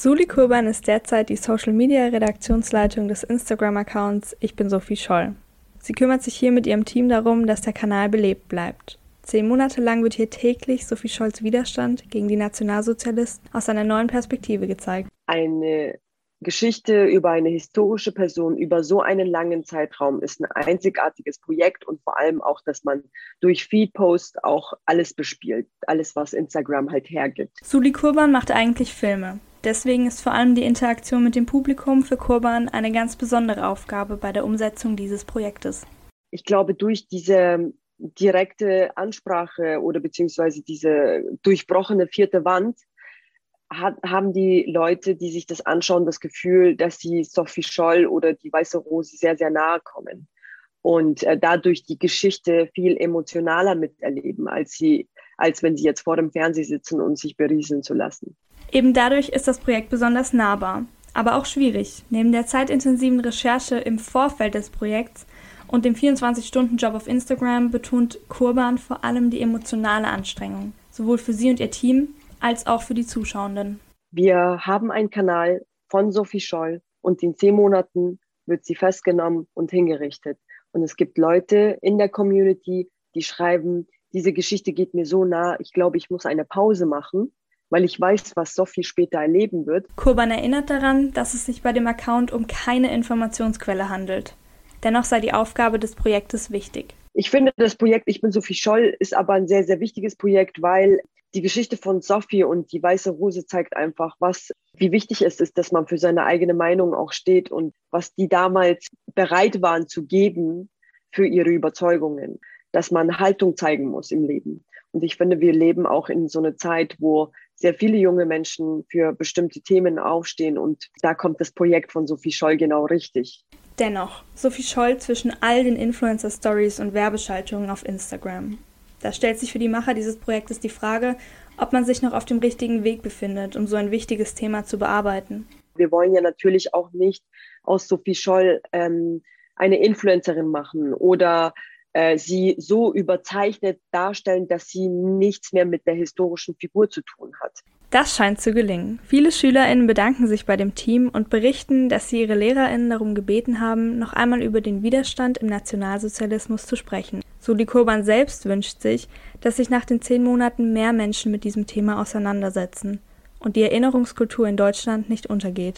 Suli Kurban ist derzeit die Social-Media-Redaktionsleitung des Instagram-Accounts Ich bin Sophie Scholl. Sie kümmert sich hier mit ihrem Team darum, dass der Kanal belebt bleibt. Zehn Monate lang wird hier täglich Sophie Scholls Widerstand gegen die Nationalsozialisten aus einer neuen Perspektive gezeigt. Eine Geschichte über eine historische Person über so einen langen Zeitraum ist ein einzigartiges Projekt und vor allem auch, dass man durch Feedpost auch alles bespielt, alles, was Instagram halt hergibt. Suli Kurban macht eigentlich Filme. Deswegen ist vor allem die Interaktion mit dem Publikum für Kurban eine ganz besondere Aufgabe bei der Umsetzung dieses Projektes. Ich glaube, durch diese direkte Ansprache oder beziehungsweise diese durchbrochene vierte Wand hat, haben die Leute, die sich das anschauen, das Gefühl, dass sie Sophie Scholl oder die Weiße Rose sehr, sehr nahe kommen und äh, dadurch die Geschichte viel emotionaler miterleben, als sie, als wenn sie jetzt vor dem Fernseher sitzen und sich berieseln zu lassen. Eben dadurch ist das Projekt besonders nahbar, aber auch schwierig. Neben der zeitintensiven Recherche im Vorfeld des Projekts und dem 24-Stunden-Job auf Instagram betont Kurban vor allem die emotionale Anstrengung, sowohl für sie und ihr Team als auch für die Zuschauenden. Wir haben einen Kanal von Sophie Scholl und in zehn Monaten wird sie festgenommen und hingerichtet. Und es gibt Leute in der Community, die schreiben, diese Geschichte geht mir so nah, ich glaube, ich muss eine Pause machen, weil ich weiß, was Sophie später erleben wird. Kurban erinnert daran, dass es sich bei dem Account um keine Informationsquelle handelt. Dennoch sei die Aufgabe des Projektes wichtig. Ich finde, das Projekt Ich bin Sophie Scholl ist aber ein sehr, sehr wichtiges Projekt, weil die Geschichte von Sophie und die Weiße Rose zeigt einfach, was, wie wichtig es ist, dass man für seine eigene Meinung auch steht und was die damals bereit waren zu geben für ihre Überzeugungen, dass man Haltung zeigen muss im Leben. Und ich finde, wir leben auch in so einer Zeit, wo sehr viele junge Menschen für bestimmte Themen aufstehen und da kommt das Projekt von Sophie Scholl genau richtig. Dennoch, Sophie Scholl zwischen all den Influencer-Stories und Werbeschaltungen auf Instagram. Da stellt sich für die Macher dieses Projektes die Frage, ob man sich noch auf dem richtigen Weg befindet, um so ein wichtiges Thema zu bearbeiten. Wir wollen ja natürlich auch nicht aus Sophie Scholl ähm, eine Influencerin machen oder äh, sie so überzeichnet darstellen, dass sie nichts mehr mit der historischen Figur zu tun hat. Das scheint zu gelingen. Viele SchülerInnen bedanken sich bei dem Team und berichten, dass sie ihre LehrerInnen darum gebeten haben, noch einmal über den Widerstand im Nationalsozialismus zu sprechen. Suli Kurban selbst wünscht sich, dass sich nach den zehn Monaten mehr Menschen mit diesem Thema auseinandersetzen und die Erinnerungskultur in Deutschland nicht untergeht.